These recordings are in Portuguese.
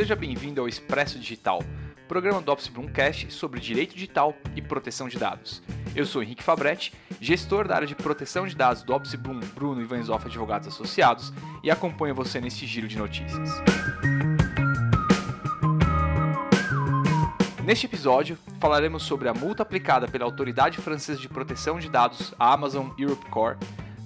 seja bem-vindo ao Expresso Digital, programa do Office Bloomcast sobre direito digital e proteção de dados. Eu sou Henrique Fabretti, gestor da área de proteção de dados do Office Bloom Bruno Ivanzoff Advogados Associados e acompanho você nesse giro de notícias. Neste episódio, falaremos sobre a multa aplicada pela Autoridade Francesa de Proteção de Dados, a Amazon Europe Core,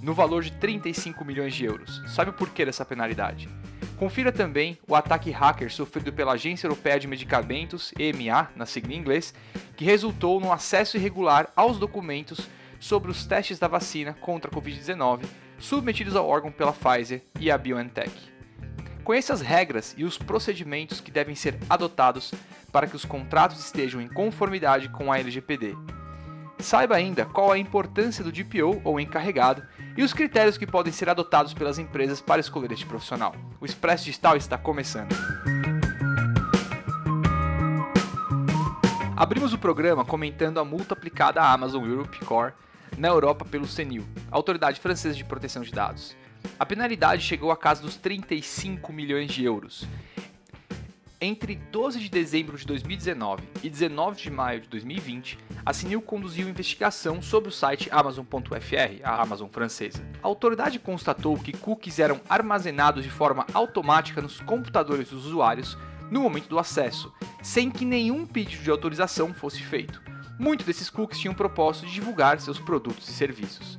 no valor de 35 milhões de euros. Sabe o porquê dessa penalidade? Confira também o ataque hacker sofrido pela Agência Europeia de Medicamentos, EMA, na sigla em inglês, que resultou no acesso irregular aos documentos sobre os testes da vacina contra a Covid-19 submetidos ao órgão pela Pfizer e a BioNTech. Conheça as regras e os procedimentos que devem ser adotados para que os contratos estejam em conformidade com a LGPD. Saiba ainda qual a importância do DPO ou encarregado e os critérios que podem ser adotados pelas empresas para escolher este profissional. O Expresso Digital está começando. Abrimos o programa comentando a multa aplicada à Amazon Europe Core na Europa pelo CNIL, Autoridade Francesa de Proteção de Dados. A penalidade chegou a casa dos 35 milhões de euros entre 12 de dezembro de 2019 e 19 de maio de 2020, a CNIL conduziu investigação sobre o site Amazon.fr, a Amazon francesa. A autoridade constatou que cookies eram armazenados de forma automática nos computadores dos usuários no momento do acesso, sem que nenhum pedido de autorização fosse feito. Muitos desses cookies tinham o propósito de divulgar seus produtos e serviços.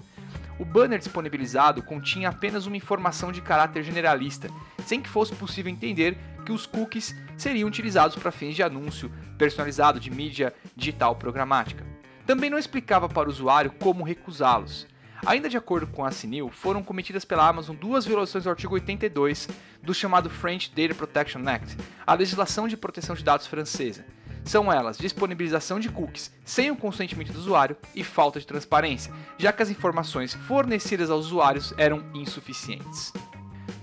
O banner disponibilizado continha apenas uma informação de caráter generalista, sem que fosse possível entender que os cookies seriam utilizados para fins de anúncio personalizado de mídia digital programática. Também não explicava para o usuário como recusá-los. Ainda de acordo com a CNIL, foram cometidas pela Amazon duas violações do artigo 82 do chamado French Data Protection Act, a legislação de proteção de dados francesa. São elas disponibilização de cookies sem o consentimento do usuário e falta de transparência, já que as informações fornecidas aos usuários eram insuficientes.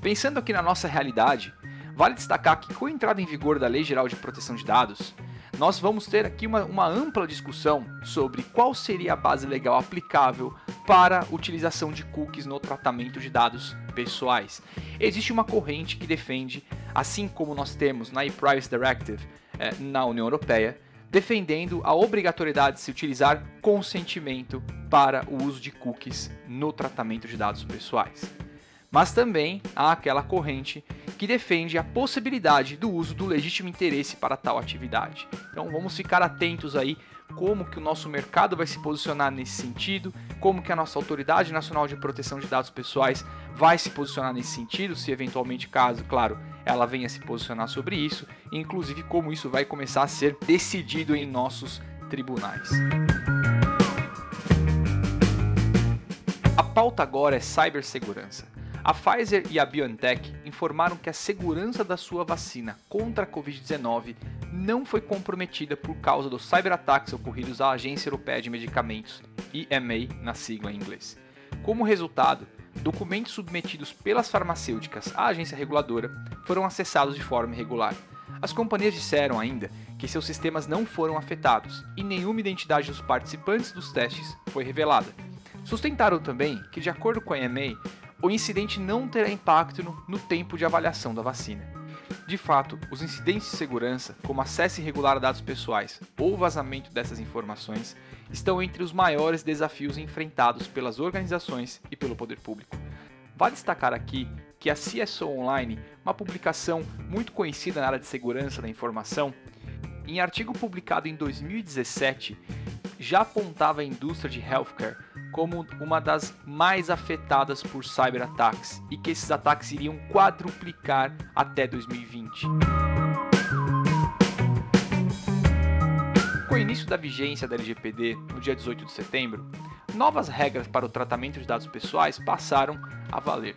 Pensando aqui na nossa realidade, Vale destacar que com a entrada em vigor da Lei Geral de Proteção de Dados, nós vamos ter aqui uma, uma ampla discussão sobre qual seria a base legal aplicável para utilização de cookies no tratamento de dados pessoais. Existe uma corrente que defende, assim como nós temos na e-Privacy Directive eh, na União Europeia, defendendo a obrigatoriedade de se utilizar consentimento para o uso de cookies no tratamento de dados pessoais. Mas também há aquela corrente que defende a possibilidade do uso do legítimo interesse para tal atividade. Então vamos ficar atentos aí como que o nosso mercado vai se posicionar nesse sentido, como que a nossa Autoridade Nacional de Proteção de Dados Pessoais vai se posicionar nesse sentido, se eventualmente caso, claro, ela venha se posicionar sobre isso, inclusive como isso vai começar a ser decidido em nossos tribunais. A pauta agora é cibersegurança. A Pfizer e a BioNTech informaram que a segurança da sua vacina contra a Covid-19 não foi comprometida por causa dos cyberataques ocorridos à Agência Europeia de Medicamentos, EMA na sigla em inglês. Como resultado, documentos submetidos pelas farmacêuticas à agência reguladora foram acessados de forma irregular. As companhias disseram ainda que seus sistemas não foram afetados e nenhuma identidade dos participantes dos testes foi revelada. Sustentaram também que, de acordo com a EMA, o incidente não terá impacto no, no tempo de avaliação da vacina. De fato, os incidentes de segurança, como acesso irregular a dados pessoais ou vazamento dessas informações, estão entre os maiores desafios enfrentados pelas organizações e pelo poder público. Vale destacar aqui que a CSO Online, uma publicação muito conhecida na área de segurança da informação, em artigo publicado em 2017, já apontava a indústria de healthcare como uma das mais afetadas por cyberataques e que esses ataques iriam quadruplicar até 2020. Com o início da vigência da LGPD no dia 18 de setembro, novas regras para o tratamento de dados pessoais passaram a valer.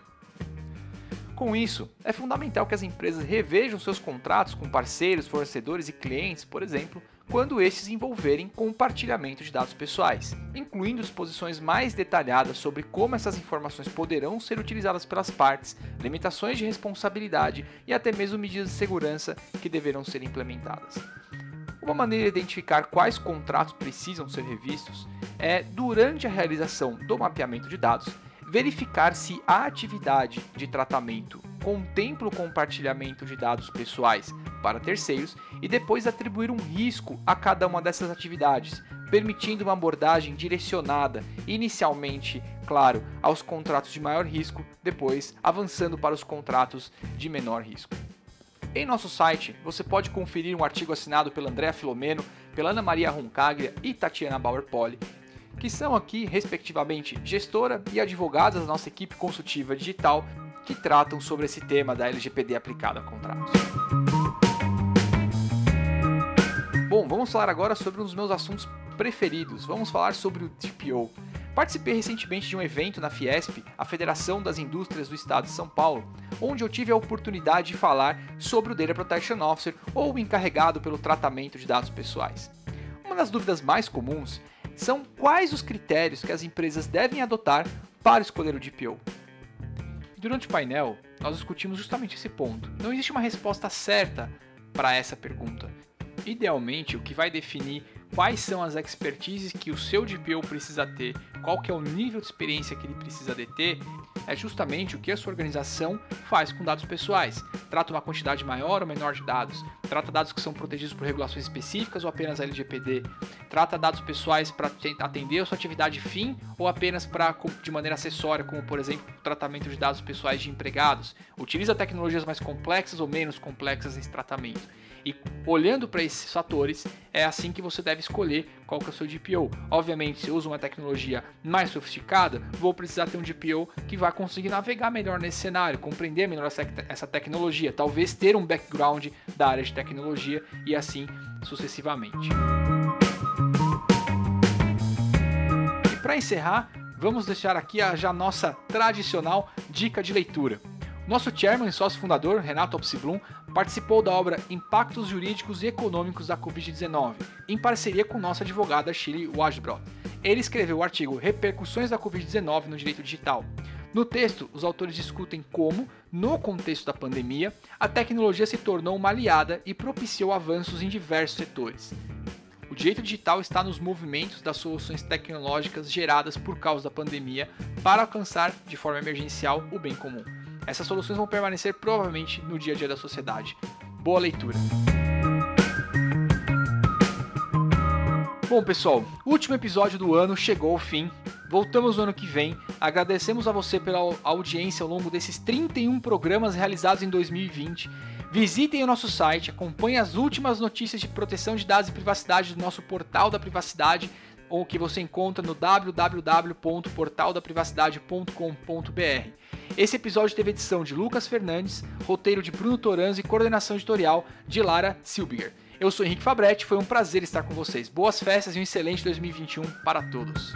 Com isso, é fundamental que as empresas revejam seus contratos com parceiros, fornecedores e clientes, por exemplo, quando estes envolverem compartilhamento de dados pessoais, incluindo exposições mais detalhadas sobre como essas informações poderão ser utilizadas pelas partes, limitações de responsabilidade e até mesmo medidas de segurança que deverão ser implementadas. Uma maneira de identificar quais contratos precisam ser revistos é, durante a realização do mapeamento de dados, verificar se a atividade de tratamento contempla o compartilhamento de dados pessoais para terceiros e depois atribuir um risco a cada uma dessas atividades, permitindo uma abordagem direcionada, inicialmente, claro, aos contratos de maior risco, depois avançando para os contratos de menor risco. Em nosso site, você pode conferir um artigo assinado pela Andrea Filomeno, pela Ana Maria Roncaglia e Tatiana Bauer-Poli, que são aqui, respectivamente, gestora e advogadas da nossa equipe consultiva digital, que tratam sobre esse tema da LGPD aplicada a contratos. Bom, vamos falar agora sobre um dos meus assuntos preferidos. Vamos falar sobre o DPO. Participei recentemente de um evento na Fiesp, a Federação das Indústrias do Estado de São Paulo, onde eu tive a oportunidade de falar sobre o Data Protection Officer ou o encarregado pelo tratamento de dados pessoais. Uma das dúvidas mais comuns são quais os critérios que as empresas devem adotar para escolher o DPO. Durante o painel, nós discutimos justamente esse ponto. Não existe uma resposta certa para essa pergunta. Idealmente, o que vai definir quais são as expertises que o seu DPO precisa ter, qual que é o nível de experiência que ele precisa de ter, é justamente o que a sua organização faz com dados pessoais. Trata uma quantidade maior ou menor de dados, trata dados que são protegidos por regulações específicas ou apenas LGPD, trata dados pessoais para atender a sua atividade fim ou apenas para de maneira acessória, como por exemplo o tratamento de dados pessoais de empregados, utiliza tecnologias mais complexas ou menos complexas nesse tratamento. E olhando para esses fatores, é assim que você deve escolher qual que é o seu DPO. Obviamente, se eu uso uma tecnologia mais sofisticada, vou precisar ter um DPO que vai conseguir navegar melhor nesse cenário, compreender melhor essa, tecnologia, talvez ter um background da área de tecnologia e assim sucessivamente. E para encerrar, vamos deixar aqui a já nossa tradicional dica de leitura. Nosso chairman e sócio fundador, Renato Opsiblum, participou da obra Impactos Jurídicos e Econômicos da Covid-19, em parceria com nossa advogada Shirley Wajbrod. Ele escreveu o artigo Repercussões da Covid-19 no Direito Digital. No texto, os autores discutem como, no contexto da pandemia, a tecnologia se tornou uma aliada e propiciou avanços em diversos setores. O direito digital está nos movimentos das soluções tecnológicas geradas por causa da pandemia para alcançar, de forma emergencial, o bem comum. Essas soluções vão permanecer provavelmente no dia a dia da sociedade. Boa leitura! Bom, pessoal, o último episódio do ano chegou ao fim. Voltamos no ano que vem. Agradecemos a você pela audiência ao longo desses 31 programas realizados em 2020. Visitem o nosso site, acompanhem as últimas notícias de proteção de dados e privacidade do nosso portal da privacidade, ou que você encontra no www.portaldaprivacidade.com.br. Esse episódio teve edição de Lucas Fernandes, roteiro de Bruno Toranzo e coordenação editorial de Lara Silbiger. Eu sou Henrique Fabretti, foi um prazer estar com vocês. Boas festas e um excelente 2021 para todos.